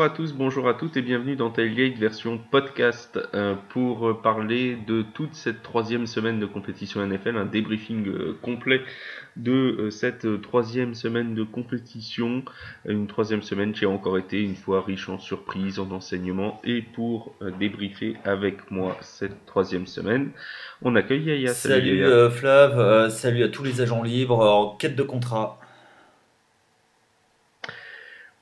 Bonjour à tous, bonjour à toutes et bienvenue dans Tailgate version podcast euh, pour parler de toute cette troisième semaine de compétition NFL, un débriefing euh, complet de euh, cette troisième semaine de compétition, une troisième semaine qui a encore été une fois riche en surprises, en enseignements et pour débriefer avec moi cette troisième semaine, on accueille Yaya. Salut, salut Flav, salut à tous les agents libres en quête de contrat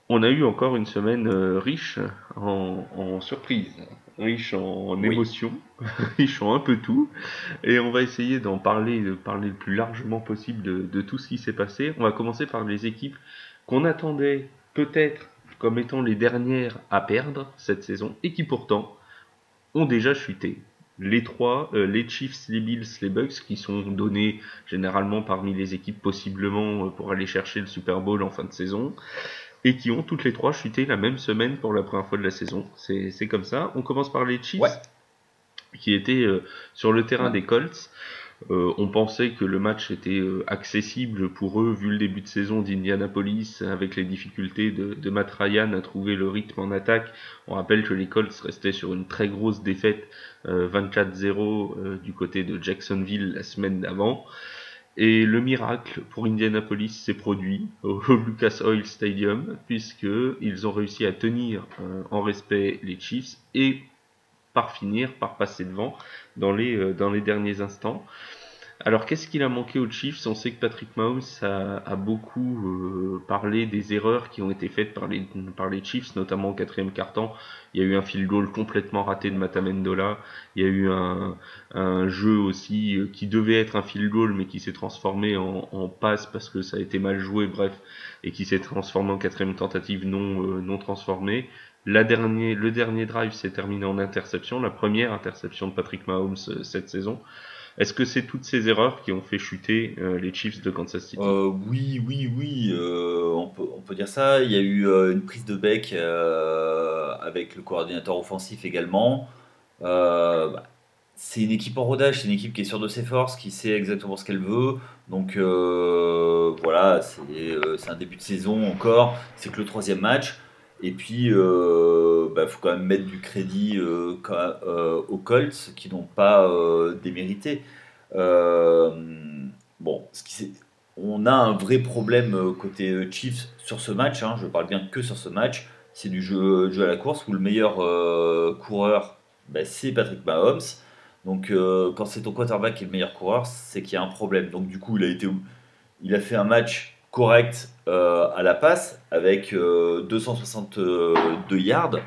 on a eu encore une semaine euh, riche en, en surprises, riche en, émotions, riche en un peu tout. Et on va essayer d'en parler, de parler le plus largement possible de, de tout ce qui s'est passé. On va commencer par les équipes qu'on attendait peut-être comme étant les dernières à perdre cette saison et qui pourtant ont déjà chuté. Les trois, euh, les Chiefs, les Bills, les Bucks, qui sont donnés généralement parmi les équipes possiblement euh, pour aller chercher le Super Bowl en fin de saison et qui ont toutes les trois chuté la même semaine pour la première fois de la saison. C'est comme ça. On commence par les Chiefs, qui étaient euh, sur le terrain des Colts. Euh, on pensait que le match était euh, accessible pour eux vu le début de saison d'Indianapolis avec les difficultés de, de, Matt Ryan à trouver le rythme en attaque. On rappelle que les Colts restaient sur une très grosse défaite 24-0 du côté de Jacksonville la semaine d'avant. Et le miracle pour Indianapolis s'est produit au Lucas Oil Stadium, puisqu'ils ont réussi à tenir euh, en respect les Chiefs et par finir par passer devant dans les, euh, dans les derniers instants. Alors qu'est-ce qu'il a manqué aux Chiefs? On sait que Patrick Mahomes a, beaucoup euh, parlé des erreurs qui ont été faites par les, par les Chiefs, notamment au quatrième quart-temps. Il y a eu un field goal complètement raté de Matamendola. Il y a eu un, un jeu aussi euh, qui devait être un field goal mais qui s'est transformé en, en, passe parce que ça a été mal joué, bref, et qui s'est transformé en quatrième tentative non, euh, non transformée. La dernier, le dernier drive s'est terminé en interception, la première interception de Patrick Mahomes cette saison. Est-ce que c'est toutes ces erreurs qui ont fait chuter euh, les Chiefs de Kansas City? Euh, Oui, oui, oui, euh, on, peut, on, peut, dire ça. Il y a eu une prise de bec avec le coordinateur offensif également. Bah, c'est une équipe en rodage, c'est une équipe qui est sûre de ses forces, qui sait exactement ce qu'elle veut. Donc voilà, c'est un début de saison encore. C'est que le troisième match. Et puis, bah, faut quand même mettre du crédit euh, euh, aux Colts qui n'ont pas démérité. bon, ce qui, on a un vrai problème côté Chiefs sur ce match. Hein, je parle bien que sur ce match. C'est du jeu, jeu, à la course où le meilleur coureur, bah, c'est Patrick Mahomes. Donc, quand c'est ton quarterback qui est le meilleur coureur, c'est qu'il y a un problème. Donc, du coup, il a, été, il a fait un match correct euh, à la passe avec 262 euh, yards.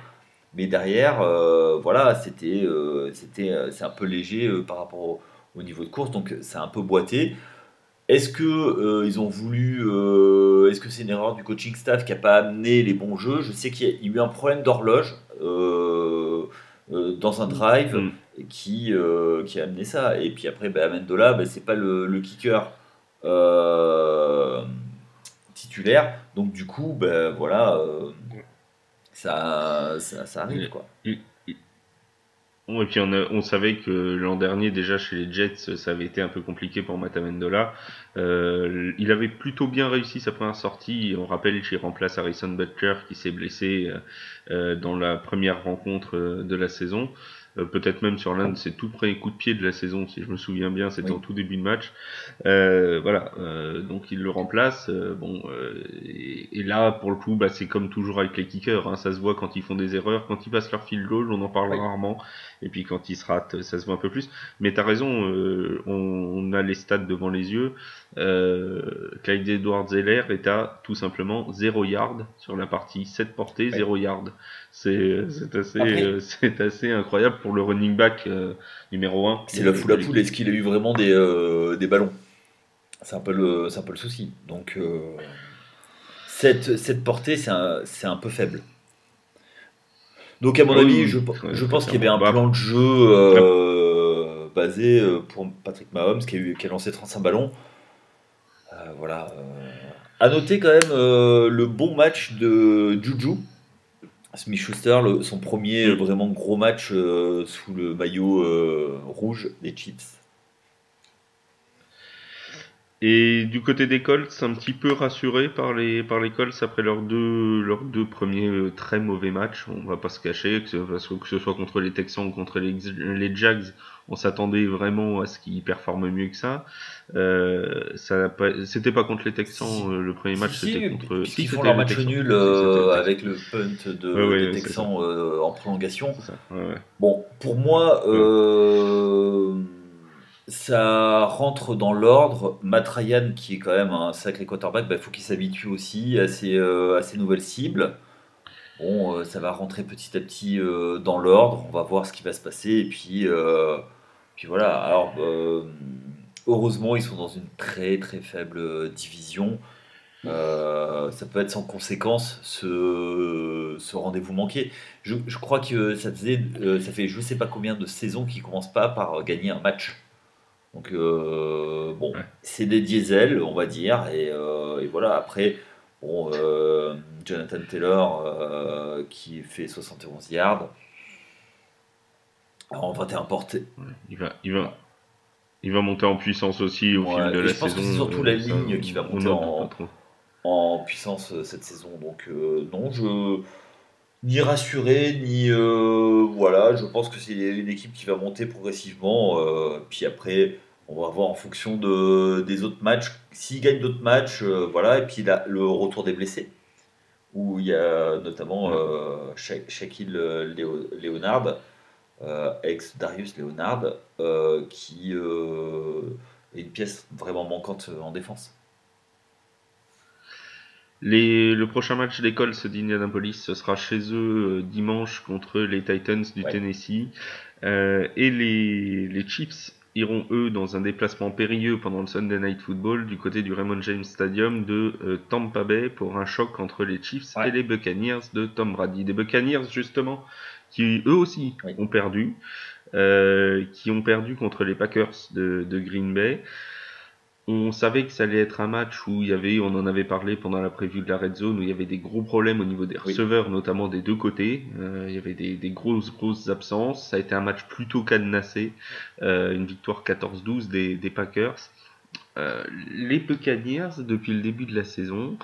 Mais derrière, euh, voilà, c'était, c'était, c'est un peu léger par rapport au, niveau de course, donc c'est un peu boité. Est-ce que ils ont voulu, est-ce que c'est une erreur du coaching staff qui n'a pas amené les bons jeux? Je sais qu'il y a eu un problème d'horloge dans un drive mm. qui, qui a amené ça. Et puis après, bah, Amendola, bah, c'est pas le, le kicker titulaire. Donc du coup, ben voilà, ça, ça, arrive quoi. Et, puis on, on savait que l'an dernier déjà chez les Jets ça avait été un peu compliqué pour Matamendola. Euh, il avait plutôt bien réussi sa première sortie. On rappelle qu'il remplace Harrison Butker qui s'est blessé euh, euh dans la première rencontre euh, de la saison. Euh, peut-être même sur l'un de ses tout premiers coups de pied de la saison, si je me souviens bien, c'était en tout début de match. Euh, voilà, euh, donc il le remplace. Euh, bon, et, et, là, pour le coup, bah, c'est comme toujours avec les kickers, hein, ça se voit quand ils font des erreurs, quand ils passent leur field goal, on en parle rarement, et puis quand ils se ratent, ça se voit un peu plus. Mais t'as raison, on, on, a les stats devant les yeux. Clyde Edwards-Zeller est à tout simplement 0 yard sur la partie 7 portées, 0 yard. C'est assez, euh, c'est assez incroyable pour le running back euh, numéro 1. C'est la foule à poule. Est-ce qu'il a eu vraiment des, euh, des ballons C'est un, peu le, un peu le souci. Donc, cette, cette portée, c'est un, un peu faible. Donc, à mon avis, je, je pense qu'il y avait un plan de jeu basé pour Patrick Mahomes qui a, eu, qui a lancé 35 ballons. voilà. À noter quand même le bon match de Juju Smith Schuster, son premier vraiment gros match euh, sous le maillot euh, rouge des Chiefs. Et du côté des Colts, un petit peu rassuré par les, Colts après leurs deux, premiers euh, très mauvais matchs. On va pas se cacher, que ce, soit contre les Texans ou contre les Jags, on s'attendait vraiment à ce qu'ils performent mieux que ça. Euh, ça c'était pas contre les Texans euh, le premier match, c'était contre. Si, ils font leur match nul euh, avec le punt de, des Texans en prolongation. bon, pour moi ça rentre dans l'ordre. Matt Ryan, qui est quand même un sacré quarterback, il bah, faut qu'il s'habitue aussi à euh, à ces, nouvelles cibles. Bon, euh, ça va rentrer petit à petit euh, dans l'ordre. On va voir ce qui va se passer. Et puis, puis voilà. Alors, heureusement, ils sont dans une très très faible division. ça peut être sans conséquence ce, ce rendez-vous manqué. Je, je, crois que ça, faisait, ça fait je ne sais pas combien de saisons qu'ils ne commencent pas par gagner un match. Donc, euh, bon, c'est des diesels, on va dire. Et, euh, voilà, après, bon, euh, Jonathan Taylor qui fait 71 yards en 21 portées. Il va, il, va, il va monter en puissance aussi au fil de la je pense saison. c'est surtout la ligne qui va monter en, en, puissance cette saison. Donc, non, je ni rassuré, ni euh, voilà. Je pense que c'est une équipe qui va monter progressivement. Euh, puis après, on va voir en fonction de, des autres matchs. S'ils gagnent d'autres matchs, euh, voilà. Et puis là, le retour des blessés, où il y a notamment Shaquille Leonard, ex Darius Leonard, qui est une pièce vraiment manquante en défense le prochain match d'école d'Indianapolis, ce sera chez eux euh, dimanche contre les Titans du Tennessee. Euh, et les, les Chiefs iront eux dans un déplacement périlleux pendant le Sunday Night Football du côté du Raymond James Stadium de euh, Tampa Bay pour un choc entre les Chiefs et les Buccaneers de Tom Brady. Des Buccaneers justement qui eux aussi ont perdu, qui ont perdu contre les Packers de, de Green Bay on savait que ça allait être un match où il y avait, on en avait parlé pendant la prévue de la Red Zone, où il y avait des gros problèmes au niveau des receveurs, notamment des deux côtés. Euh, il y avait des, grosses, grosses absences. Ça a été un match plutôt cadenassé. Euh, une victoire 14-12 des, Packers. Euh, les Buccaneers, depuis le début de la saison,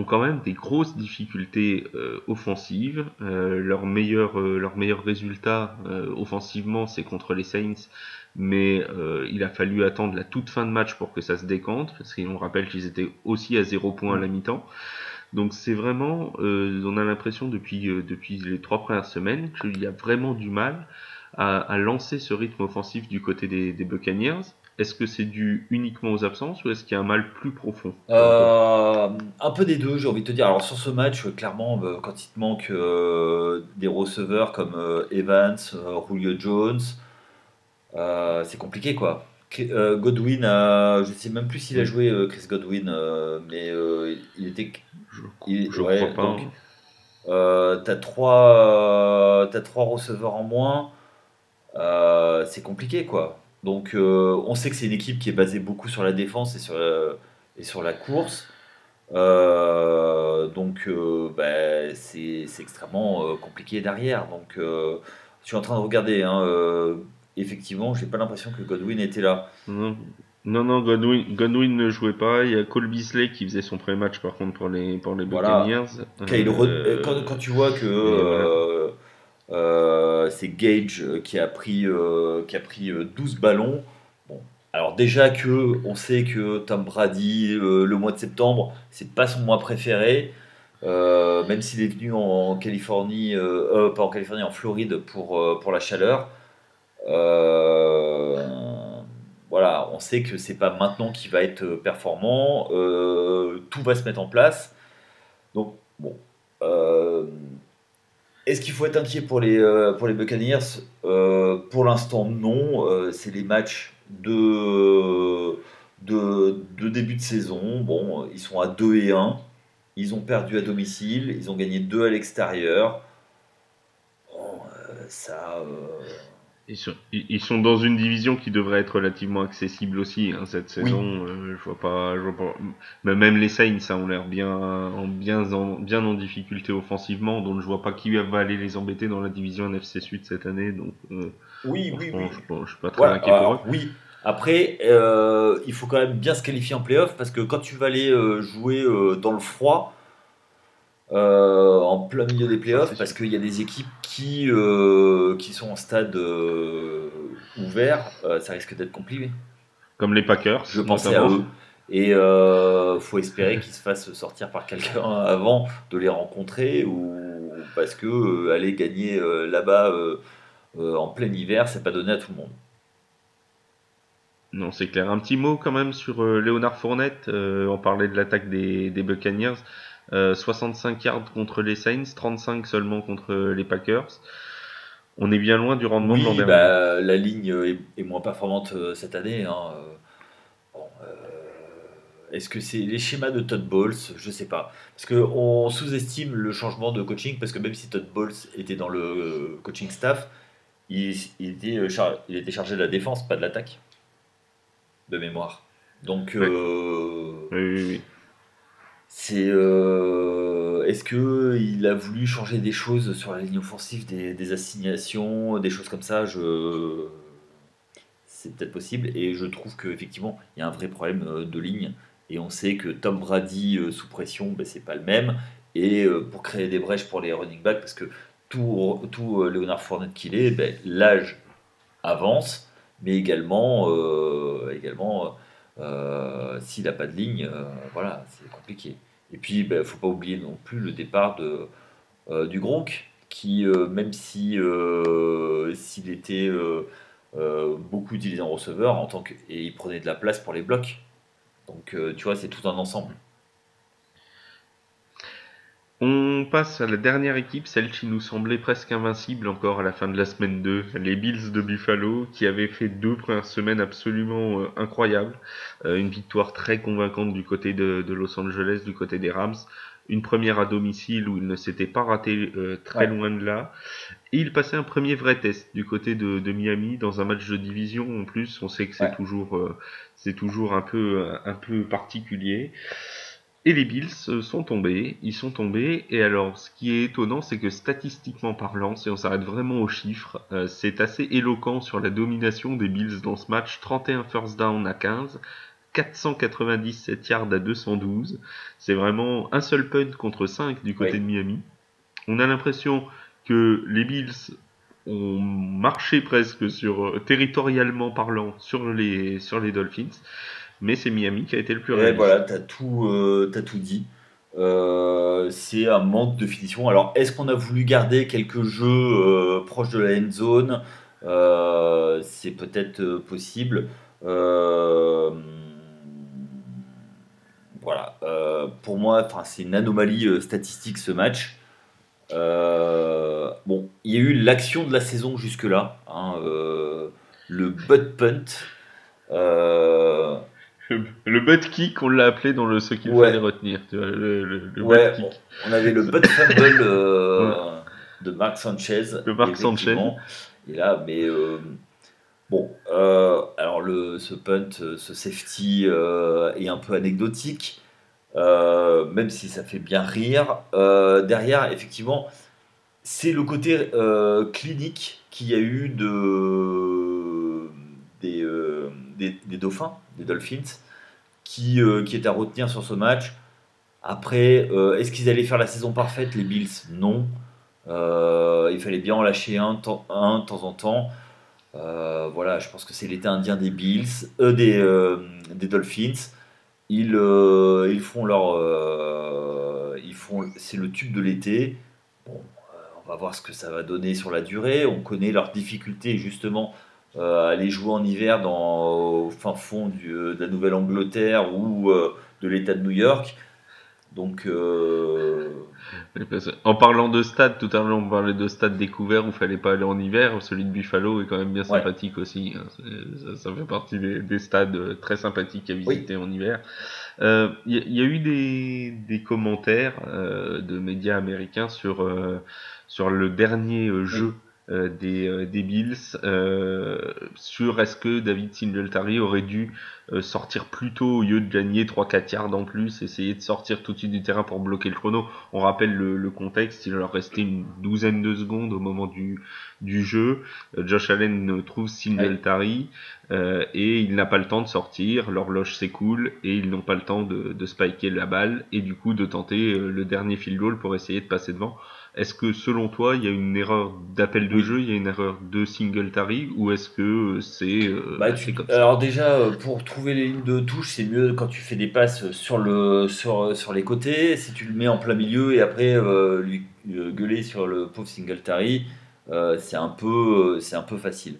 ont quand même des grosses difficultés offensives. leur, meilleur, leur meilleur résultat offensivement, c'est contre les Saints mais euh, il a fallu attendre la toute fin de match pour que ça se décante, parce qu'on rappelle qu'ils étaient aussi à 0 points à la mi-temps. Donc c'est vraiment, euh, on a l'impression depuis, euh, depuis les trois premières semaines qu'il y a vraiment du mal à, à, lancer ce rythme offensif du côté des, des Buccaneers. Est-ce que c'est dû uniquement aux absences ou est-ce qu'il y a un mal plus profond euh, Un peu des deux, j'ai envie de te dire. Alors sur ce match, clairement, quand il te manque des receveurs comme Evans, Julio Jones, euh, c'est compliqué quoi. Euh, Godwin, je sais même plus s'il a joué euh, Chris Godwin, mais il était. Je, crois pas. t'as trois, as trois receveurs en moins. c'est compliqué quoi. Donc on sait que c'est une équipe qui est basée beaucoup sur la défense et sur la, et sur la course. donc bah, c'est extrêmement compliqué derrière. Donc je suis en train de regarder. Hein, effectivement, j'ai pas l'impression que Godwin était là. Non, non, Godwin, Godwin, ne jouait pas. Il y a Cole Beasley qui faisait son premier match par contre pour les, pour les Buccaneers. Euh, quand, tu vois que euh, euh, c'est Gage qui a pris, qui a pris 12 ballons. Alors déjà que on sait que Tom Brady, le mois de septembre, c'est pas son mois préféré. même s'il est venu en Californie, pas en Californie, en Floride pour, la chaleur. Euh, voilà, on sait que c'est pas maintenant qu'il va être performant. Euh, tout va se mettre en place. Donc, bon. Euh, est-ce qu'il faut être inquiet pour les, pour les Buccaneers? Pour l'instant, non. c'est les matchs de, début de saison. Bon, ils sont à 2 et 1. Ils ont perdu à domicile. Ils ont gagné 2 à l'extérieur. Bon, ça. Ils sont, dans une division qui devrait être relativement accessible aussi hein, cette saison. Euh, je vois pas, je vois pas. Mais même les Saints ça ont l'air bien, en, bien, en, bien en difficulté offensivement, donc je vois pas qui va aller les embêter dans la division NFC Sud cette année. Donc, euh, oui, oui, oui. Je, je, suis pas très inquiet pour eux. Oui, Après, euh, il faut quand même bien se qualifier en playoff parce que quand tu vas aller euh, jouer euh, dans le froid, en plein milieu des playoffs, parce qu'il y a des équipes qui, qui sont en stade ouvert, ça risque d'être compliqué. Comme les Packers. Je pensais à eux. Et il faut espérer qu'ils se fassent sortir par quelqu'un avant de les rencontrer ou parce que aller gagner là-bas en plein hiver, c'est pas donné à tout le monde. Non, c'est clair. Un petit mot quand même sur euh, Léonard Fournette. Euh, on parlait de l'attaque des, des Buccaneers. 65 euh, yards contre les Saints, 35 seulement contre les Packers. On est bien loin du rendement de l'an dernier. Bah, la ligne est, moins performante cette année. Hein. Est-ce que c'est les schémas de Todd Bowles? Je sais pas. Parce qu'on sous-estime le changement de coaching, parce que même si Todd Bowles était dans le coaching staff, il, était, il était chargé de la défense, pas de l'attaque de mémoire. Donc, euh, c'est. Euh, est-ce que il a voulu changer des choses sur la ligne offensive, des, assignations, des choses comme ça? Je. C'est peut-être possible. Et je trouve qu'effectivement, il y a un vrai problème euh, de ligne. Et on sait que Tom Brady sous pression, ben, c'est pas le même. Et pour créer des brèches pour les running backs, parce que tout, tout Léonard Fournette qu'il est, ben, l'âge avance mais également, euh, également euh, s'il n'a pas de ligne, euh, voilà, c'est compliqué. Et puis, il ben, ne faut pas oublier non plus le départ de, du Gronk, qui, même si s'il était beaucoup utilisé en receveur, en tant que, et il prenait de la place pour les blocs. Donc, tu vois, c'est tout un ensemble. On passe à la dernière équipe, celle qui nous semblait presque invincible encore à la fin de la semaine 2, les Bills de Buffalo, qui avaient fait deux premières semaines absolument euh, incroyables. Euh, une victoire très convaincante du côté de, Los Angeles, du côté des Rams. Une première à domicile où ils ne s'étaient pas ratés euh, très loin de là. Et ils passaient un premier vrai test du côté de, Miami dans un match de division en plus. On sait que c'est toujours, c'est toujours un peu, un peu particulier. Et les Bills sont tombés, ils sont tombés, et alors ce qui est étonnant, c'est que statistiquement parlant, si on s'arrête vraiment aux chiffres, euh, c'est assez éloquent sur la domination des Bills dans ce match, 31 first down à 15, 497 yards à 212, c'est vraiment un seul punt contre 5 du côté de Miami. On a l'impression que les Bills ont marché presque sur euh, territorialement parlant sur les sur les Dolphins mais c'est Miami qui a été le plus réaliste. voilà, tu as, tout, euh, tout dit. Euh, c'est un manque de finition. Alors, est-ce qu'on a voulu garder quelques jeux euh, proches de la end zone? C'est peut-être possible. voilà. pour moi, c'est une anomalie statistique ce match. bon, il y a eu l'action de la saison jusque-là. Hein, le butt punt. Le butt kick, on l'a appelé dans le ce qu'il fallait retenir. Tu vois, le, butt kick. On avait le butt fumble euh, de Marc Sanchez. De Marc Sanchez. Et là, mais euh, bon, euh, alors le, ce punt, ce safety est un peu anecdotique, même si ça fait bien rire. derrière, effectivement, c'est le côté clinique qu'il y a eu de des, dauphins des Dolphins, qui, euh, qui est à retenir sur ce match. Après, euh, est-ce qu'ils allaient faire la saison parfaite Les Bills, non. Euh, il fallait bien en lâcher un, un de temps en temps. voilà, je pense que c'est l'été indien des Bills, des, des Dolphins. Ils, ils font leur, ils font, c'est le tube de l'été. Bon, on va voir ce que ça va donner sur la durée. On connaît leurs difficultés justement euh, aller jouer en hiver dans, au fin fond du, euh, de la Nouvelle-Angleterre ou euh, de l'État de New York. Donc, en parlant de stade, tout à l'heure on parlait de stade découvert où il fallait pas aller en hiver. Celui de Buffalo est quand même bien sympathique aussi. Hein. Ça, fait partie des, stades très sympathiques à visiter en hiver. Il y, a eu des, des commentaires de médias américains sur sur le dernier jeu des, des Bills sur est-ce que David Singletary aurait dû sortir plus tôt au lieu de gagner 3-4 yards en plus, essayer de sortir tout de suite du terrain pour bloquer le chrono? On rappelle le, le contexte, il leur restait une douzaine de secondes au moment du, du jeu. Josh Allen trouve Singletary euh, et il n'a pas le temps de sortir, l'horloge s'écoule et ils n'ont pas le temps de, de, spiker la balle et du coup de tenter euh, le dernier field goal pour essayer de passer devant. Est-ce que selon toi il y a une erreur d'appel de jeu, il y a une erreur de Singletary ou est-ce que euh, c'est bah, comme ça Alors déjà pour trouver les lignes de touche c'est mieux quand tu fais des passes sur, le, sur, sur les côtés, si tu le mets en plein milieu et après lui gueuler sur le pauvre Singletary, c'est un, peu, c'est un peu facile.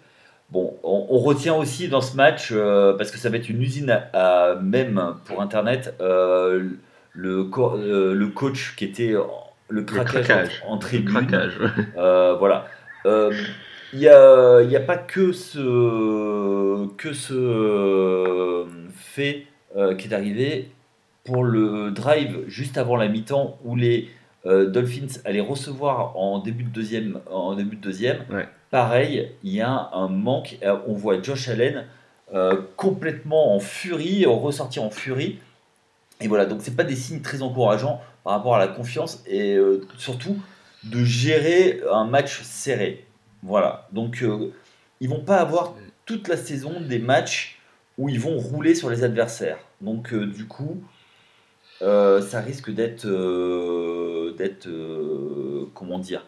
Bon, on, retient aussi dans ce match, euh, parce que ça va être une usine à, même pour Internet, euh, le, euh, le coach qui était le craquage, en, tribune. voilà. Il n'y a, y a, pas que ce, que ce fait qui est arrivé pour le drive juste avant la mi-temps où les Dolphins allaient recevoir en début de deuxième. En début de deuxième. Pareil, il y a un manque. Euh, on voit Josh Allen euh, complètement en furie, ressortir en furie. Et voilà, donc c'est pas des signes très encourageants par rapport à la confiance et euh, surtout de gérer un match serré. Voilà, donc ils vont pas avoir toute la saison des matchs où ils vont rouler sur les adversaires. Donc du coup, ça risque d'être, d'être, comment dire,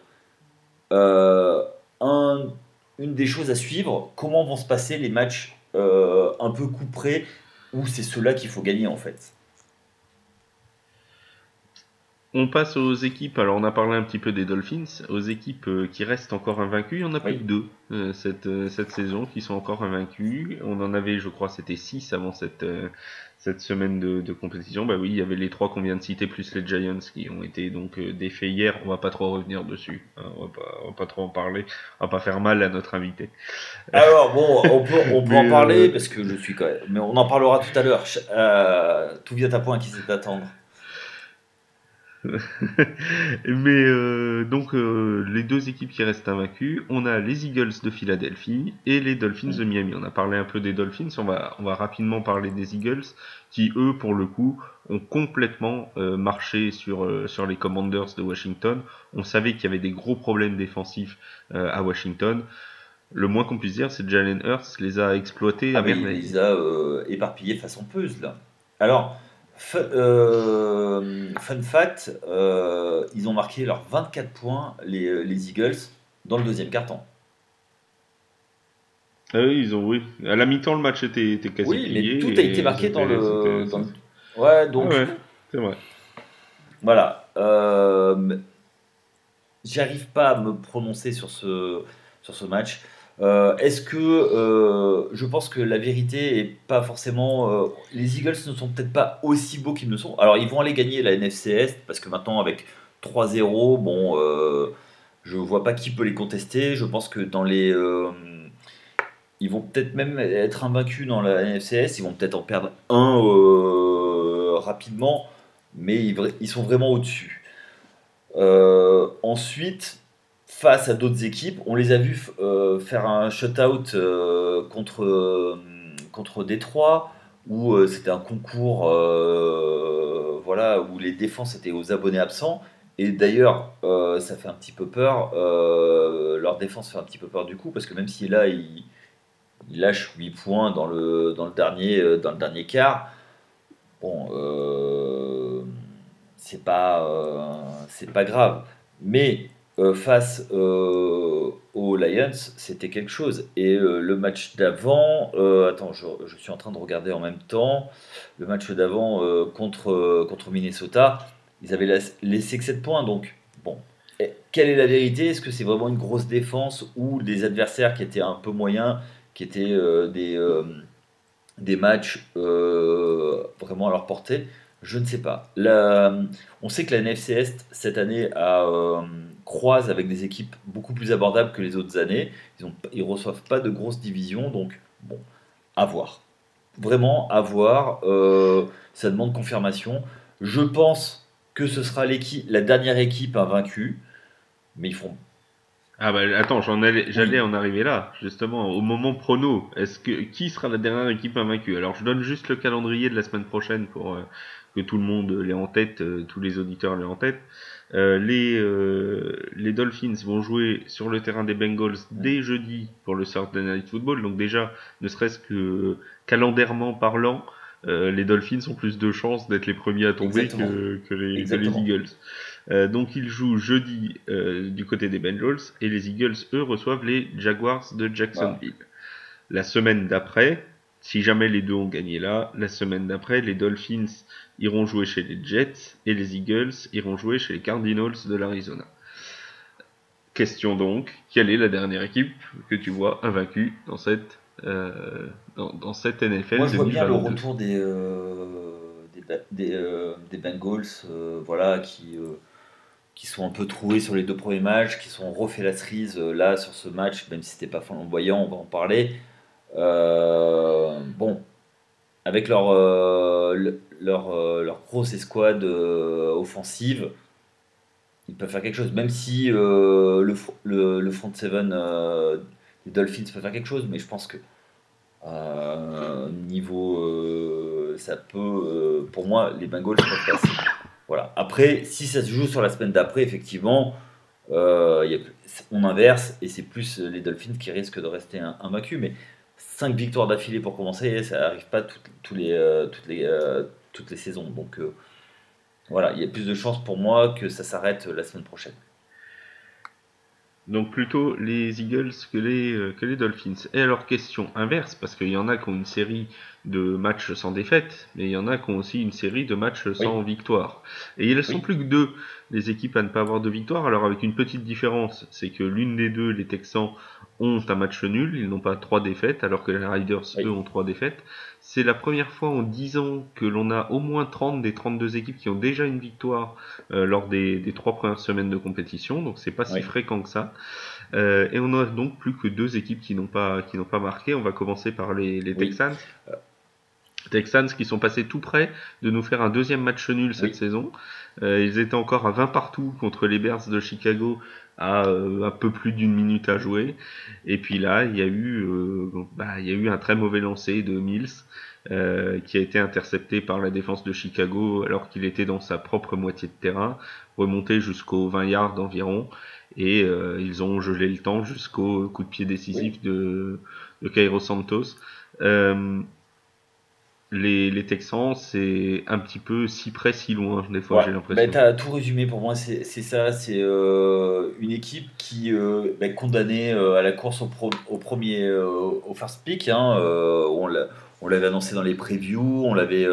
une des choses à suivre, comment vont se passer les matchs euh, un peu couperés, où c'est ceux-là qu'il faut gagner en fait. On passe aux équipes, alors on a parlé un petit peu des Dolphins, aux équipes euh, qui restent encore invaincues, il y en a plus que deux euh, cette, cette saison qui sont encore invaincues. On en avait, je crois, c'était six avant cette, cette semaine de, compétition, bah oui, il y avait les trois qu'on vient de citer, plus les Giants qui ont été donc euh, défaits hier. On va pas trop revenir dessus, hein, on, va pas, va pas trop en parler, on va pas faire mal à notre invité. Alors bon, on peut, on peut en parler euh, parce que je suis quand même, mais on en parlera tout à l'heure. Euh, tout vient à point qui sait attendre. Mais euh, donc euh, les deux équipes qui restent invaincues, on a les Eagles de Philadelphie et les Dolphins de Miami. On a parlé un peu des Dolphins, on va, on va rapidement parler des Eagles qui eux pour le coup ont complètement euh, marché sur, sur les Commanders de Washington. On savait qu'il y avait des gros problèmes défensifs à Washington. Le moins qu'on puisse dire, c'est que Jalen Hurts les a exploités ah, Il les a éparpillés façon puzzle. Alors, euh, fun, fact, euh, ils ont marqué leurs 24 points, les, les Eagles, dans le deuxième temps. Ah oui, ils ont, oui. À la mi-temps, le match était, était quasi Oui, mais tout a été marqué dans le, Ouais, donc. Ah c'est vrai. Voilà. Euh, J'arrive pas à me prononcer sur ce, sur ce match. Euh, est-ce que euh, je pense que la vérité est pas forcément. Euh, les Eagles ne sont peut-être pas aussi beaux qu'ils ne sont. Alors ils vont aller gagner la NFC Est parce que maintenant avec 3-0, bon, je vois pas qui peut les contester. Je pense que dans les. ils vont peut-être même être invaincus dans la NFC Est. Ils vont peut-être en perdre un rapidement, mais ils, ils sont vraiment au-dessus. ensuite face à d'autres équipes. On les a vus euh, faire un shutout euh, contre, euh, contre Détroit, où c'était un concours voilà, où les défenses étaient aux abonnés absents. Et d'ailleurs, ça fait un petit peu peur. leur défense fait un petit peu peur du coup, parce que même si là, ils, lâchent 8 points dans le, dans le, dernier, dans le dernier quart, bon, c'est pas, c'est pas grave. Mais euh, face euh, aux Lions, c'était quelque chose. Et euh, le match d'avant, attends, je, je, suis en train de regarder en même temps, le match d'avant contre, contre Minnesota, ils avaient laissé que 7 points. Donc, bon, quelle est la vérité? Est-ce que c'est vraiment une grosse défense ou des adversaires qui étaient un peu moyens, qui étaient des, des matchs vraiment à leur portée? Je ne sais pas. on sait que la NFC Est, cette année, a, croise avec des équipes beaucoup plus abordables que les autres années. Ils ne reçoivent pas de grosses divisions, donc bon, à voir. Vraiment à voir. Euh, ça demande confirmation. Je pense que ce sera la dernière équipe invaincue, mais ils feront Ah bah attends, j'allais en arriver là, justement, au moment prono. Est-ce que qui sera la dernière équipe invaincue? Alors je donne juste le calendrier de la semaine prochaine pour euh, que tout le monde l'ait en tête, euh, tous les auditeurs l'aient en tête. Euh, les les Dolphins vont jouer sur le terrain des Bengals dès jeudi pour le Saturday Night Football. Donc déjà, ne serait-ce que calendairement parlant, les Dolphins ont plus de chances d'être les premiers à tomber que, que, les, que, les, Eagles. Euh, donc ils jouent jeudi euh, du côté des Bengals et les Eagles, eux, reçoivent les Jaguars de Jacksonville. La semaine d'après, si jamais les deux ont gagné là, la semaine d'après, les Dolphins iront jouer chez les Jets et les Eagles iront jouer chez les Cardinals de l'Arizona. Question donc, quelle est la dernière équipe que tu vois invaincue dans cette, euh, dans, cette NFL Moi, je vois bien le retour des, des, des, Bengals, voilà, qui qui sont un peu troués sur les deux premiers matchs, qui sont refait la cerise euh, là sur ce match, même si c'était pas flamboyant, on va en parler. Euh, bon, avec leur, euh, leur, leur, grosse escouade offensive, ils peuvent faire quelque chose, même si le, le, front seven des Dolphins peut faire quelque chose, mais je pense que niveau ça peut, pour moi, les Bengals peuvent passer. Voilà. Après, si ça se joue sur la semaine d'après, effectivement, euh, on inverse et c'est plus les Dolphins qui risquent de rester invaincus. Mais 5 victoires d'affilée pour commencer, ça n'arrive pas toutes, les, euh, toutes, les, euh, toutes les saisons. Donc voilà, il y a plus de chances pour moi que ça s'arrête la semaine prochaine. Donc plutôt les Eagles que les, que les Dolphins. Et alors question inverse, parce qu'il y en a qui ont une série de matchs sans défaite, mais il y en a qui ont aussi une série de matchs sans victoire. Et il ne sont plus que deux, les équipes à ne pas avoir de victoire, alors avec une petite différence, c'est que l'une des deux, les Texans, ont un match nul, ils n'ont pas trois défaites, alors que les Riders, eux, ont trois défaites. C'est la première fois en 10 ans que l'on a au moins 30 des 32 équipes qui ont déjà une victoire euh, lors des, des, trois premières semaines de compétition, donc c'est pas si fréquent que ça. Euh, et on a donc plus que deux équipes qui n'ont pas qui n'ont pas marqué. On va commencer par les, les Texans. Euh, Texans qui sont passés tout près de nous faire un deuxième match nul cette saison. Euh, ils étaient encore à 20 partout contre les Bears de Chicago à euh, un peu plus d'une minute à jouer. Et puis là, il y a eu, euh, bah, il y a eu un très mauvais lancer de Mills qui a été intercepté par la défense de Chicago alors qu'il était dans sa propre moitié de terrain, remonté jusqu'aux 20 yards environ. Et ils ont gelé le temps jusqu'au coup de pied décisif de, de Cairo Santos. Les, Texans, c'est un petit peu si près, si loin, des fois, j'ai l'impression. Bah, tu as tout résumé pour moi, c'est ça. C'est euh, une équipe qui euh, bah, condamnée euh, à la course au, premier, au first pick. Hein, on l'avait annoncé dans les previews, on l'avait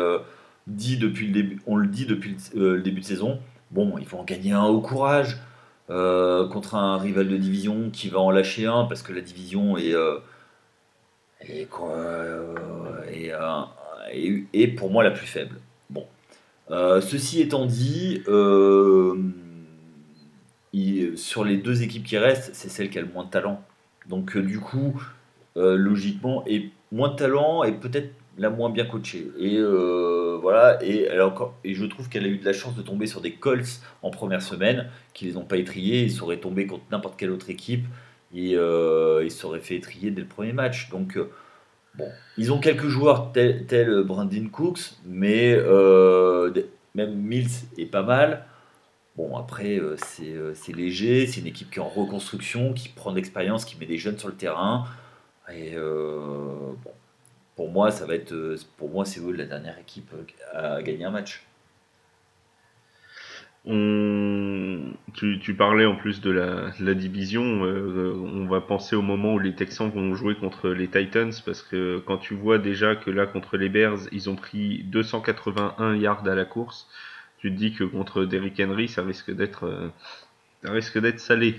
dit depuis le début, on le dit depuis le, début de saison. Bon, il faut en gagner un au courage contre un rival de division qui va en lâcher un parce que la division est, est, quoi, est et pour moi la plus faible. Bon. Euh, ceci étant dit, euh, sur les deux équipes qui restent, c'est celle qui a le moins de talent. Donc euh, du coup, logiquement, et moins de talent et peut-être la moins bien coachée. Et voilà, et, elle encore, et je trouve qu'elle a eu de la chance de tomber sur des Colts en première semaine, qui les ont pas étriés, ils seraient tombés contre n'importe quelle autre équipe, et ils seraient fait étrier dès le premier match. Donc Bon, ils ont quelques joueurs tels, tel Brandon Cooks, mais euh, même Mills est pas mal. Bon, après, euh, euh, c'est léger, c'est une équipe qui est en reconstruction, qui prend de l'expérience, qui met des jeunes sur le terrain. Et bon, pour moi, ça va être, pour moi, c'est eux la dernière équipe à gagner un match. On... Tu, parlais en plus de la, division, euh, on va penser au moment où les Texans vont jouer contre les Titans, parce que quand tu vois déjà que là contre les Bears, ils ont pris 281 yards à la course, tu te dis que contre Derrick Henry, ça risque d'être... Euh, ça risque d'être salé,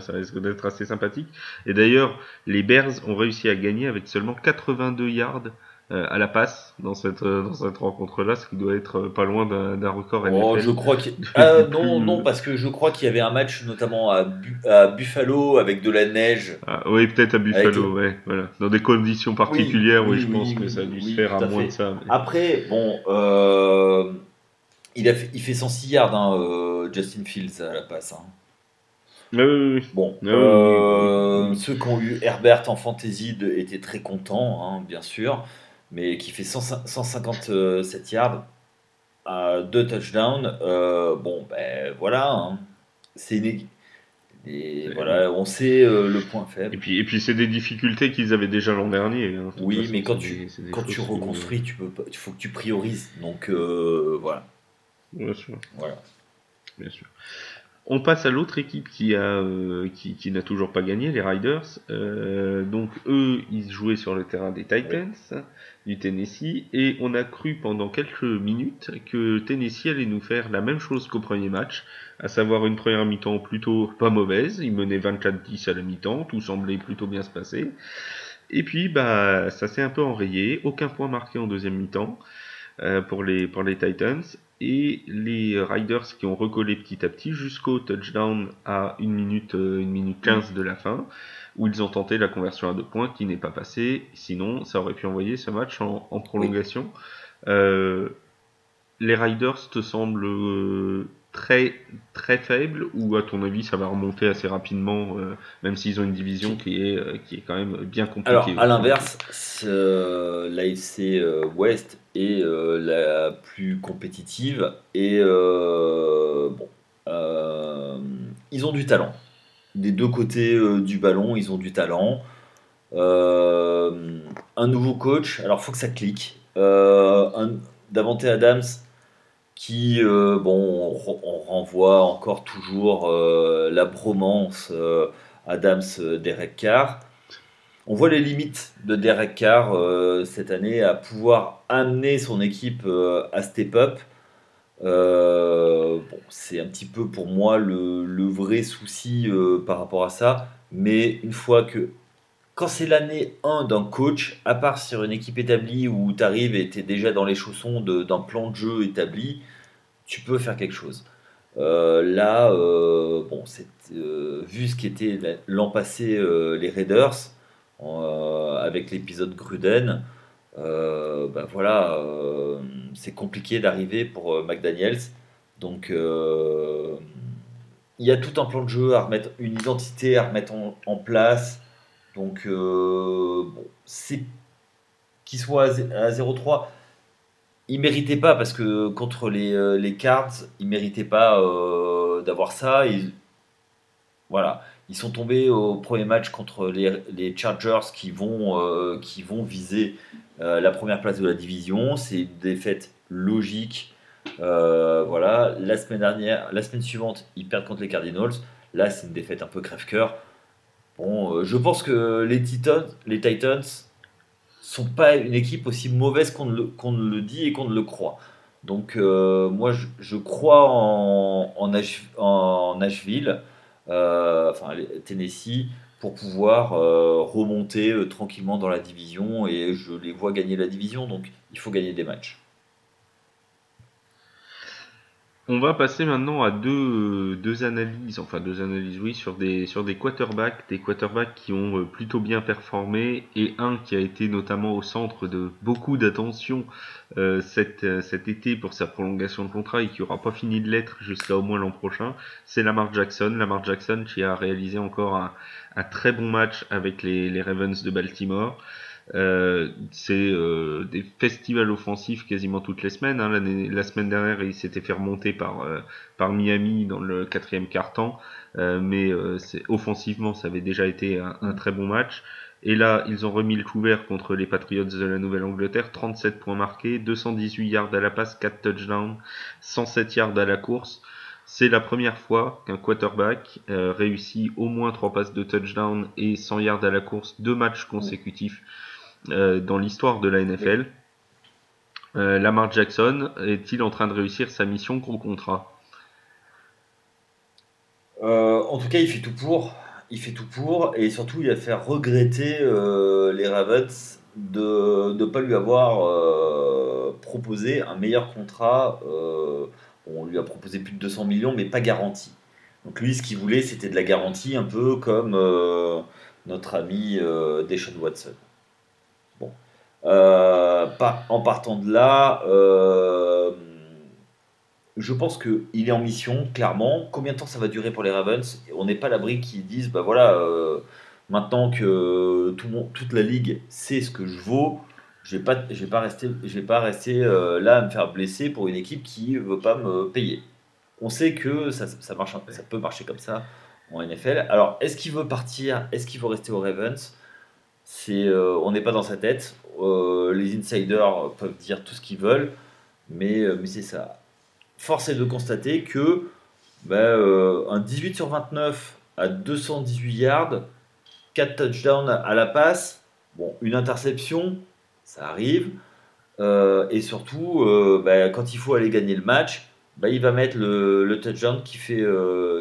ça risque d'être assez sympathique. Et d'ailleurs, les Bears ont réussi à gagner avec seulement 82 yards euh, à la passe dans cette, euh, dans cette rencontre-là, ce qui doit être euh, pas loin d'un record oh, je crois ah, non, non, parce que je crois qu'il y avait un match notamment à, à Buffalo avec de la neige. Ah, oui, peut-être à Buffalo, ouais, voilà. Dans des conditions particulières, oui, je pense que ça a dû se faire à moins de ça. Après, bon, il, a fait, il fait 106 yards, hein, Justin Fields à la passe. Hein. Bon, euh, ceux qui ont eu Herbert en fantasy étaient très contents, hein, bien sûr, mais qui fait 157 yards à deux touchdowns. Euh, bon, ben voilà, hein. c'est et voilà, on sait euh, le point faible. Et puis, et puis c'est des difficultés qu'ils avaient déjà l'an dernier. Hein. oui, mais quand tu, quand tu reconstruis, tu peux il faut que tu priorises. Donc voilà. Bien sûr. Voilà. Bien sûr. On passe à l'autre équipe qui a euh, qui, n'a toujours pas gagné, les Riders. Euh, donc eux, ils jouaient sur le terrain des Titans du Tennessee et on a cru pendant quelques minutes que Tennessee allait nous faire la même chose qu'au premier match, à savoir une première mi-temps plutôt pas mauvaise. Ils menaient 24-10 à la mi-temps, tout semblait plutôt bien se passer. Et puis bah ça s'est un peu enrayé, aucun point marqué en deuxième mi-temps. Euh, pour, les, pour les Titans et les Riders qui ont recollé petit à petit jusqu'au touchdown à 1 minute, 1 euh, minute 15 de la fin, où ils ont tenté la conversion à deux points qui n'est pas passée. Sinon, ça aurait pu envoyer ce match en, prolongation. Euh, les Riders te semblent euh, très très faibles ou à ton avis ça va remonter assez rapidement même s'ils ont une division qui est qui est quand même bien compliquée Alors à l'inverse l'AFC West et euh, la plus compétitive. Et euh, bon, euh, ils ont du talent. Des deux côtés du ballon, ils ont du talent. un nouveau coach, alors faut que ça clique. un, Davante Adams qui, bon, on, renvoie encore toujours la bromance Adams-Derek Carr. On voit les limites de Derek Carr euh, cette année à pouvoir amener son équipe euh, à step up. Euh, c'est un petit peu pour moi le, vrai souci par rapport à ça. Mais une fois que. Quand c'est l'année 1 d'un coach, à part sur une équipe établie où tu arrives et tu es déjà dans les chaussons d'un plan de jeu établi, tu peux faire quelque chose. là, bon, vu ce qui était l'an passé les Raiders, euh, avec l'épisode Gruden, euh, ben voilà, euh, c'est compliqué d'arriver pour McDaniels. Donc il y a tout un plan de jeu à remettre, une identité à remettre en, place. Donc bon, c'est qu'il soit à 0-3 il méritait pas parce que contre les, les Cards, il méritait pas d'avoir ça. voilà, ils sont tombés au premier match contre les, Chargers qui vont, euh, viser euh, la première place de la division. C'est une défaite logique. Euh, voilà. La semaine dernière, la semaine suivante, ils perdent contre les Cardinals. Là, c'est une défaite un peu crève-cœur. Bon, je pense que les Titans, les Titans sont pas une équipe aussi mauvaise qu'on ne, le dit et qu'on le croit. Donc, moi, je, crois en, en, Nashville. Euh, enfin Tennessee, pour pouvoir euh, remonter euh, tranquillement dans la division et je les vois gagner la division, donc il faut gagner des matchs. On va passer maintenant à deux, deux analyses, enfin deux analyses, oui, sur des, sur des quarterbacks, des quarterbacks qui ont euh, plutôt bien performé et un qui a été notamment au centre de beaucoup d'attention euh, cet, euh, cet été pour sa prolongation de contrat et qui aura pas fini de l'être jusqu'à au moins l'an prochain, c'est Lamar Jackson. Lamar Jackson qui a réalisé encore un, un très bon match avec les, les Ravens de Baltimore. Euh, c'est euh, des festivals offensifs quasiment toutes les semaines. Hein. La semaine dernière, il s'était fait remonter par, euh, par Miami dans le quatrième quart-temps, mais offensivement, ça avait déjà été un, très bon match. Et là, ils ont remis le couvert contre les Patriots de la Nouvelle-Angleterre. 37 points marqués, 218 yards à la passe, 4 touchdowns, 107 yards à la course. C'est la première fois qu'un quarterback réussit au moins 3 passes de touchdown et 100 yards à la course, deux matchs consécutifs. Euh, dans l'histoire de la NFL. Euh, Lamar Jackson est-il en train de réussir sa mission gros contrat? Euh, En tout cas, il fait tout pour. Il fait tout pour et surtout, il a fait regretter les Ravens de ne pas lui avoir proposé un meilleur contrat. on lui a proposé plus de 200 millions, mais pas garanti. Donc lui, ce qu'il voulait, c'était de la garantie, un peu comme notre ami Deshaun Watson. Euh, en partant de là, euh, je pense qu'il est en mission, clairement. Combien de temps ça va durer pour les Ravens? On n'est pas l'abri qu'ils disent bah voilà, euh, maintenant que toute la ligue sait ce que je vaux, je ne vais, pas, rester, je vais pas rester là à me faire blesser pour une équipe qui ne veut pas me payer. On sait que ça, ça peut marcher comme ça en NFL. Alors, est-ce qu'il veut partir? Est-ce qu'il veut rester aux Ravens? C'est, euh, On n'est pas dans sa tête. les insiders peuvent dire tout ce qu'ils veulent, mais, mais c'est ça force est de constater que euh, un 18 sur 29 à 218 yards, 4 touchdowns à la passe, bon, une interception, ça arrive. Euh, et surtout, euh, bah, quand il faut aller gagner le match, bah, il va mettre le, touchdown qui fait,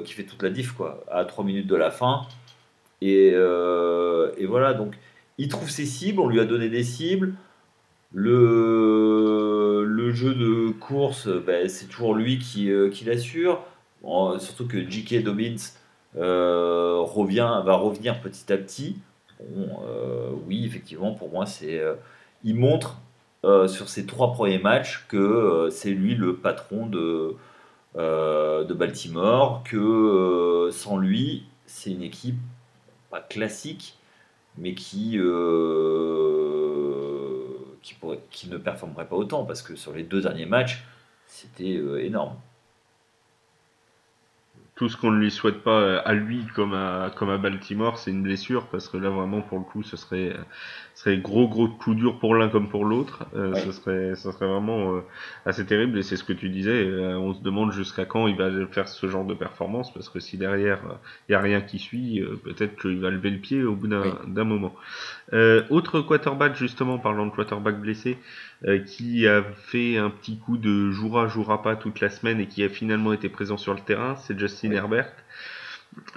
qui fait toute la diff quoi, à 3 minutes de la fin. Et, et, voilà, donc il trouve ses cibles, on lui a donné des cibles. Le, le jeu de course, ben, c'est toujours lui qui, euh, qui l'assure. surtout que J.K. Dobbins euh, revient, va revenir petit à petit. Euh, oui, effectivement, pour moi, c'est il montre sur ses trois premiers matchs que c'est lui le patron de, de Baltimore, que sans lui, c'est une équipe pas classique, mais pourrait, qui ne performerait pas autant, parce que sur les deux derniers matchs, c'était euh, énorme tout ce qu'on ne lui souhaite pas euh, à lui comme à, comme à Baltimore, c'est une blessure, parce que là vraiment pour le coup ce serait, euh, serait gros gros coup dur pour l'un comme pour l'autre. Euh, Ce serait, ça serait vraiment assez terrible et c'est ce que tu disais. on se demande jusqu'à quand il va faire ce genre de performance, parce que si derrière il y a rien qui suit, peut-être qu'il va lever le pied au bout d'un moment. autre quarterback justement, parlant de quarterback blessé, qui a fait un petit coup de jouera jouera pas toute la semaine et qui a finalement été présent sur le terrain, c'est Justin Herbert,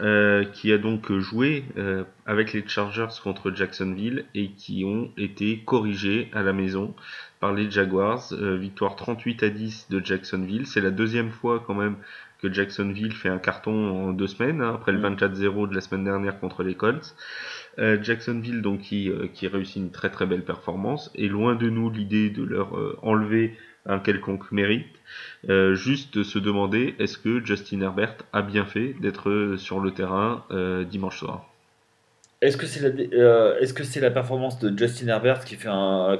euh, qui a donc joué euh, avec les Chargers contre Jacksonville et qui ont été corrigés à la maison par les Jaguars. Euh, victoire 38 à 10 de Jacksonville. C'est la deuxième fois quand même que Jacksonville fait un carton en deux semaines, hein, après le 24-0 mm. de la semaine dernière contre les Colts. Jacksonville donc qui, qui réussit une très très belle performance et loin de nous l'idée de leur enlever un quelconque mérite. Euh, juste se demander est-ce que Justin Herbert a bien fait d'être sur le terrain euh, dimanche soir? Est-ce que c'est la, euh, performance de Justin Herbert qui fait,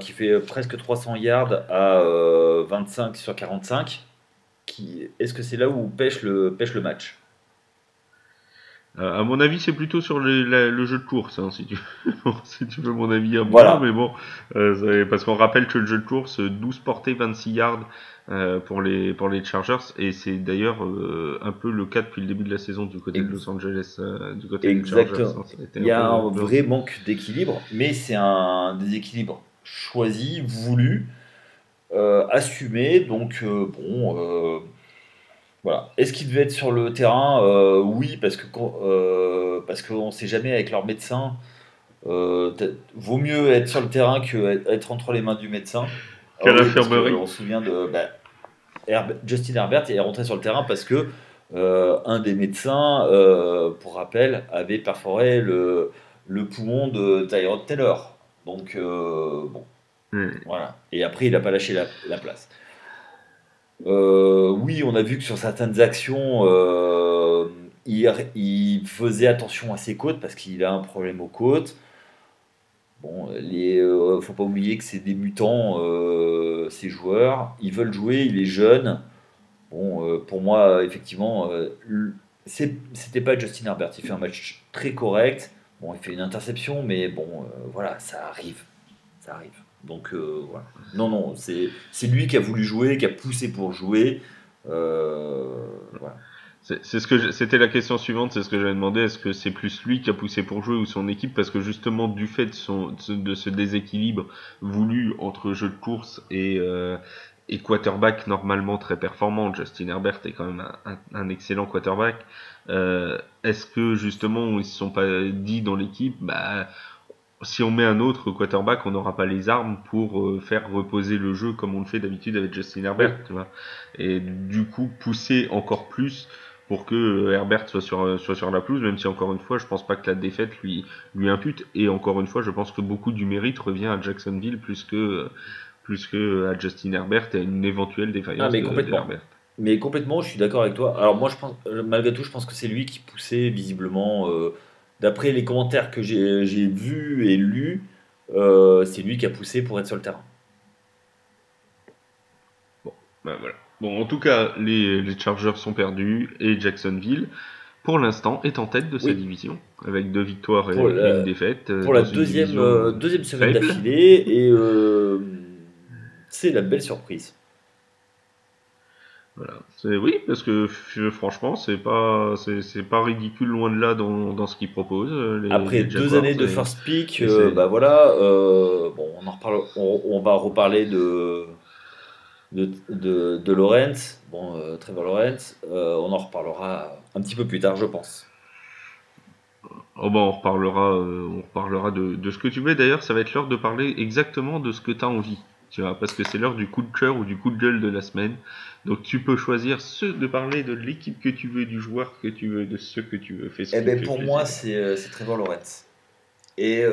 qui fait presque 300 yards à 25 sur 45 qui, Est-ce que c'est là où pêche le match? À mon avis, c'est plutôt sur le, jeu de course, hein, si, tu, si tu veux mon avis. voilà. Mais bon, parce qu'on rappelle que le jeu de course, 12 portées, 26 yards, euh, pour les pour les Chargers et c'est d'ailleurs euh, un peu le cas depuis le début de la saison du côté de Los Angeles euh, du côté des Chargers. Hein, Il y a un, vrai manque d'équilibre, mais c'est un déséquilibre choisi, voulu, assumé. Donc bon, voilà. Est-ce qu'il devait être sur le terrain? Oui, parce que parce qu'on ne sait jamais avec leur médecin. vaut mieux être sur le terrain que être entre les mains du médecin. Quelle infirmerie On se souvient de bah, Justin Herbert est rentré sur le terrain parce que euh, un des médecins, euh, pour rappel, avait perforé le, le poumon de Tyrod Taylor. Donc, euh, bon. Voilà. Et après, il n'a pas lâché la, place. Oui, on a vu que sur certaines actions, il, il, faisait attention à ses côtes parce qu'il a un problème aux côtes. Bon, les, euh, faut pas oublier que c'est des mutants, euh, ces joueurs. Ils veulent jouer, il est jeune. Bon, euh, pour moi, effectivement, c'était pas Justin Herbert. Il fait un match très correct. Il fait une interception, mais bon, voilà, ça arrive. Ça arrive. Donc, voilà. Non, non, c'est lui qui a voulu jouer, qui a poussé pour jouer. voilà. C'est ce que c'était la question suivante, c'est ce que j'avais demandé. Est-ce que c'est plus lui qui a poussé pour jouer ou son équipe? Parce que justement, du fait de, ce déséquilibre voulu entre jeu de course et, euh, et quarterback normalement très performant, Justin Herbert est quand même un, excellent quarterback. Euh, Est-ce que justement ils se sont pas dit dans l'équipe, bah si on met un autre quarterback, on n'aura pas les armes pour euh, faire reposer le jeu comme on le fait d'habitude avec Justin Herbert, tu vois. Et du coup pousser encore plus pour que euh, Herbert soit sur, euh, soit sur la pelouse, même si encore une fois, je pense pas que la défaite lui, lui impute. Et encore une fois, je pense que beaucoup du mérite revient à Jacksonville plus que, plus que à Justin Herbert et à une éventuelle défaillance ah, mais complètement. Mais complètement, je suis d'accord avec toi. Alors moi, je pense, malgré tout, je pense que c'est lui qui poussait visiblement. D'après les commentaires que j'ai vus et lus, c'est lui qui a poussé pour être sur le terrain. Bon, ben voilà. Bon, en tout cas, les, les Chargers sont perdus et Jacksonville pour l'instant, est en tête de sa division, avec deux victoires et une défaite. Euh, pour la deuxième, euh, deuxième semaine d'affilée, et euh, c'est la belle surprise. Voilà. Oui, parce que franchement, c'est pas, c'est pas ridicule loin de là dans, dans ce qu'ils proposent. Après deux années de first pick, bah voilà, bon, on en reparle, on va reparler de de, de, de Lawrence, bon, euh, Trevor Lawrence, euh, on en reparlera un petit peu plus tard, je pense. Oh bah on reparlera, euh, on reparlera de, de, ce que tu veux. D'ailleurs, ça va être l'heure de parler exactement de ce que tu as envie. Tu vois, parce que c'est l'heure du coup de cœur ou du coup de gueule de la semaine. Donc tu peux choisir ce de parler de l'équipe que tu veux, du joueur que tu veux, de ce que tu veux. Fais eh ben pour moi, c'est Trevor Lawrence. Et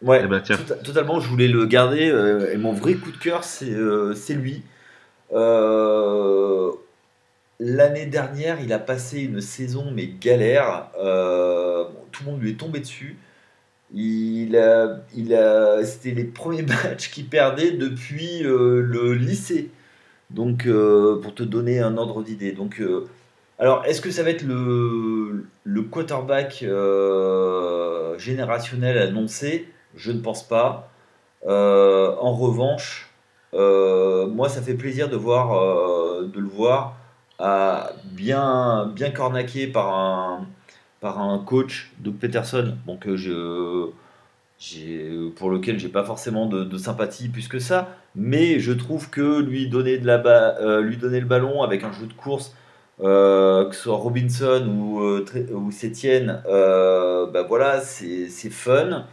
Ouais, eh ben, totalement, je voulais le garder. Euh, et mon vrai coup de cœur, c'est euh, lui. Euh, l'année dernière, il a passé une saison, mais galère. tout le monde lui est tombé dessus. Il a, il a, C'était les premiers matchs qu'il perdait depuis le lycée. Donc, pour te donner un ordre d'idée. Donc, alors, est-ce que ça va être le, quarterback générationnel annoncé? Je ne pense pas. Euh, en revanche, euh, moi, ça fait plaisir de, voir, euh, de le voir bien, bien cornaqué par un, par un coach, Doug Peterson, donc je, pour lequel j'ai pas forcément de, sympathie plus que ça, mais je trouve que lui donner, de donner le ballon avec un jeu de course, que ce soit Robinson ou, ou Sétienne, bah voilà, c'est fun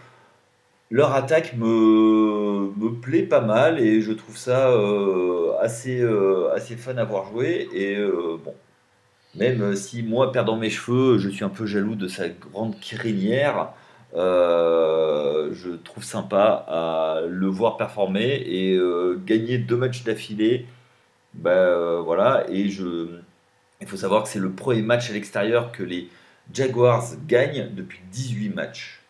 leur attaque me, me plaît pas mal et je trouve ça euh, assez, euh, fun à voir jouer. Euh, bon, même si moi, perdant mes cheveux, je suis un peu jaloux de sa grande crinière, je trouve sympa à le voir performer et gagner deux matchs d'affilée. Ben voilà, et je, il faut savoir que c'est le premier match à l'extérieur que les Jaguars gagnent depuis 18 matchs.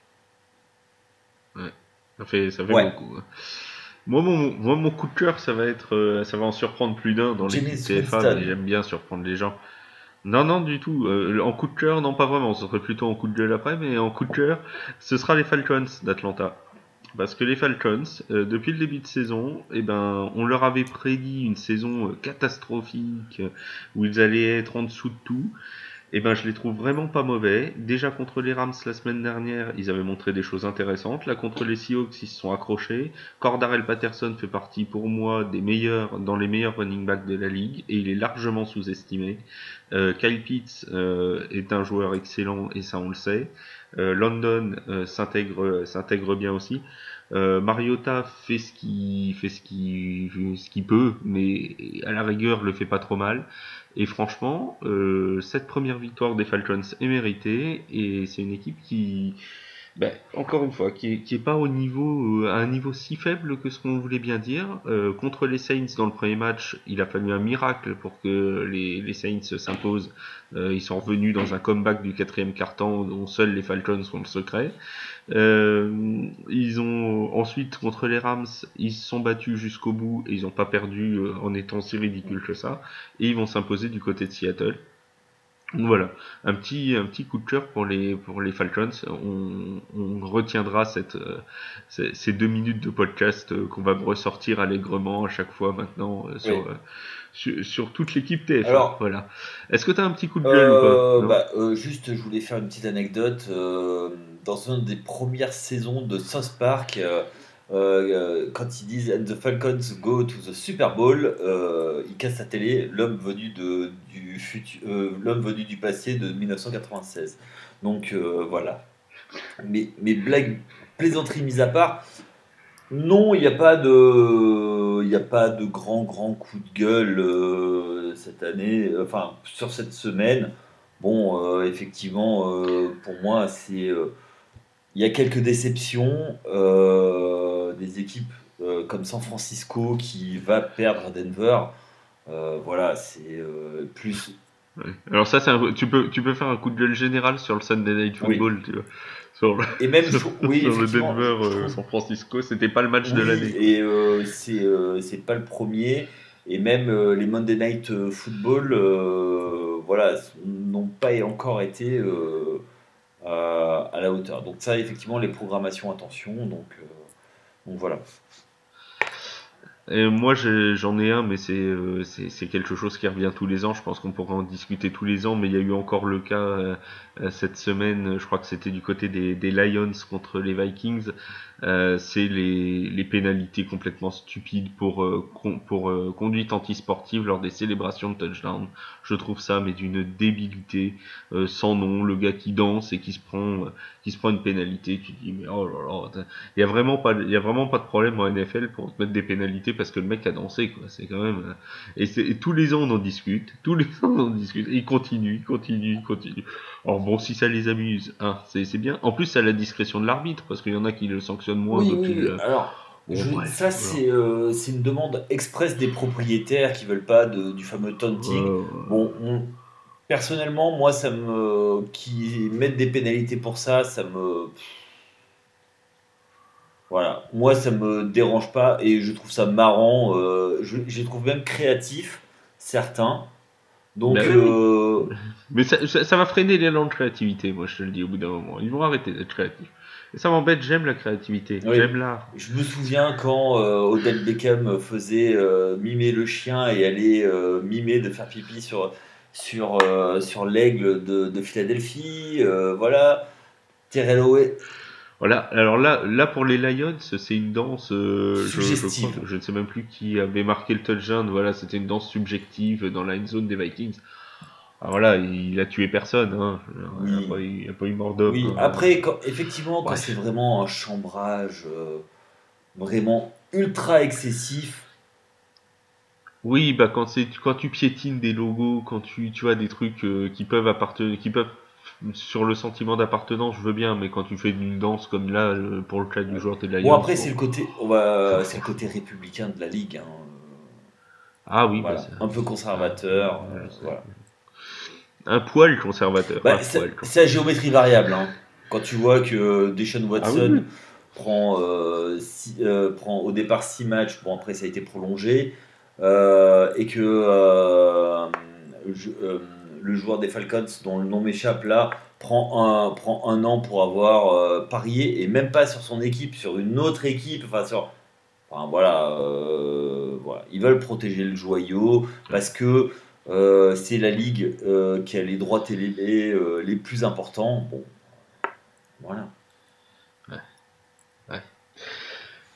Ça fait, ça fait beaucoup. Hein. Moi mon, mon coup de cœur, ça va être, euh, ça va en surprendre plus d'un dans l'équipe TFA, mais j'aime bien surprendre les gens. Non, non, du tout. Euh, en coup de cœur, non, pas vraiment. Ce serait plutôt en coup de gueule après, mais en coup de cœur, ce sera les Falcons d'Atlanta. Parce que les Falcons, euh, depuis le début de saison, eh ben, on leur avait prédit une saison catastrophique où ils allaient être en dessous de tout eh ben, je les trouve vraiment pas mauvais. Déjà contre les Rams la semaine dernière, ils avaient montré des choses intéressantes. Là, contre les Seahawks, ils se sont accrochés. Cordarel Patterson fait partie pour moi des meilleurs, dans les meilleurs running backs de la ligue et il est largement sous-estimé. Euh, Kyle Pitts euh, est un joueur excellent et ça on le sait. Euh, London s'intègre, s'intègre bien aussi. Euh, Mariota fait ce qu'il fait ce qu'il ce qu'il peut, mais à la rigueur le fait pas trop mal. Et franchement, euh, cette première victoire des Falcons est méritée et c'est une équipe qui, ben, encore une fois, qui est, qui est pas au niveau, euh, à un niveau si faible que ce qu'on voulait bien dire. Euh, contre les Saints dans le premier match, il a fallu un miracle pour que les, Saints s'imposent. Euh, ils sont revenus dans un comeback du quatrième quart-temps dont seuls les Falcons sont le secret. Ils ont ensuite contre les Rams, ils se sont battus jusqu'au bout et ils n'ont pas perdu en étant si ridicules que ça. Et ils vont s'imposer du côté de Seattle. Voilà, un petit, un petit coup de cœur pour les, pour les Falcons. On, on retiendra cette, euh, ces, deux minutes de podcast euh, qu'on va ressortir allègrement à chaque fois maintenant euh, sur, sur, sur, toute l'équipe TF. Alors, voilà. Est-ce que tu as un petit coup de gueule ou pas? Bah, Juste, je voulais faire une petite anecdote. dans une des premières saisons de South Park, euh, quand ils disent And the Falcons go to the Super Bowl, euh, ils cassent la télé, l'homme venu, du, euh, venu du passé de 1996. Donc voilà. Mais, mais blagues, plaisanteries mises à part, non, il n'y a pas de, il a pas de grand grand coup de gueule cette année, enfin sur cette semaine. Bon, effectivement, pour moi, c'est il y a quelques déceptions, euh, des équipes euh, comme San Francisco qui va perdre à Denver. voilà, c'est plus. Alors ça, un... tu peux tu peux faire un coup de gueule général sur le Sunday Night Football, tu vois. Sur le, et même sur, oui, le Denver San Francisco, c'était pas le match de l'année. Et c'est c'est pas le premier. Et même les Monday Night Football, voilà, n'ont pas encore été à la hauteur. Donc ça, effectivement, les programmations, attention. Donc, euh, donc voilà. Et moi, j'en ai un, mais euh, c'est quelque chose qui revient tous les ans. Je pense qu'on pourra en discuter tous les ans, mais il y a eu encore le cas euh, cette semaine. Je crois que c'était du côté des, des, Lions contre les Vikings. Euh, c'est les, les, pénalités complètement stupides pour, euh, pour euh, conduite antisportive lors des célébrations de touchdown. Je trouve ça mais d'une débilité sans nom. Le gars qui danse et qui se prend qui se prend une pénalité, tu dis mais oh là là, il y a vraiment pas y a vraiment pas de problème en NFL pour te mettre des pénalités parce que le mec a dansé quoi. C'est quand même et, tous les ans on en discute, tous les ans on en discute. Et il continue, il continue, il continue. Alors bon, si ça les amuse, hein, c'est bien. En plus, c'est à la discrétion de l'arbitre, parce qu'il y en a qui le sanctionnent moins. Oui, oui, Alors, ça, euh, c'est une demande express des propriétaires qui veulent pas de, du fameux taunting. Bon, personnellement, moi, ça me. qui mettent des pénalités pour ça, ça me. Voilà, moi ça me dérange pas et je trouve ça marrant, euh, je, je les trouve même créatifs, certains. Donc, ben euh, mais ça, ça, va freiner l'élan de créativité, moi je te le dis au bout d'un moment. Ils vont arrêter d'être créatifs. Et ça m'embête, j'aime la créativité, j'aime l'art. Je me souviens quand euh, Odell Beckham faisait euh, mimer le chien et aller mimer de faire pipi sur, sur, sur l'aigle de, de, Philadelphie. voilà. Terrell voilà, alors là, là pour les Lions, c'est une danse. Euh, je, je, je, ne sais même plus qui avait marqué le touchdown. Voilà, c'était une danse subjective dans la zone des Vikings. Ah, voilà, il a tué personne. Hein. Il n'y a, pas eu mort d'homme. Oui, hein. après, effectivement, quand c'est vraiment un chambrage euh, vraiment ultra excessif. Oui, bah quand, quand tu piétines des logos, quand tu, tu as des trucs euh, qui peuvent appartenir, qui peuvent sur le sentiment d'appartenance, je veux bien, mais quand tu fais une danse comme là, euh, pour le cas du joueur, t'es de la Bon, après, c'est le, côté, on va, c'est le côté républicain de la Ligue. Hein. Ah oui, bah, un peu conservateur. un poil conservateur. Bah, c'est la géométrie variable. Hein. Quand tu vois que Deshaun ah Watson prend, euh, euh, prend au départ 6 matchs, bon après ça a été prolongé, et que le joueur des Falcons, dont le nom m'échappe là, prend un, prend un an pour avoir euh, parié, et même pas sur son équipe, sur une autre équipe, enfin sur... Enfin, voilà, euh, voilà, ils veulent protéger le joyau parce que euh, c'est la ligue qui a les droits télé les plus importants. Bon, voilà.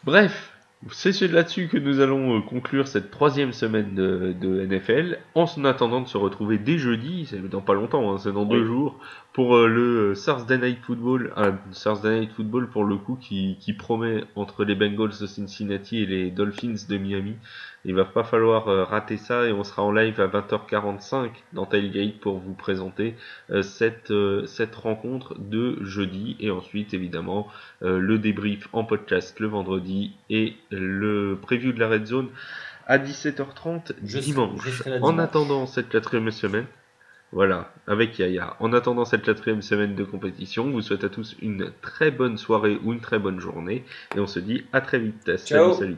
Bref, c'est là-dessus que nous allons euh, conclure cette troisième semaine de, NFL, en attendant de se retrouver dès jeudi, c'est dans pas longtemps, hein, c'est dans deux jours, pour euh, le Thursday Night Football, un Thursday Night Football pour le coup qui, qui promet entre les Bengals de Cincinnati et les Dolphins de Miami il va pas falloir euh, rater ça et on sera en live à 20h45 dans Tailgate pour vous présenter euh, cette, euh, cette rencontre de jeudi et ensuite évidemment le débrief en podcast le vendredi et le preview de la Red Zone à 17h30 dimanche. en attendant cette quatrième semaine, voilà, avec Yaya. En attendant cette quatrième semaine de compétition, on vous souhaite à tous une très bonne soirée ou une très bonne journée et on se dit à très vite. Ciao. salut.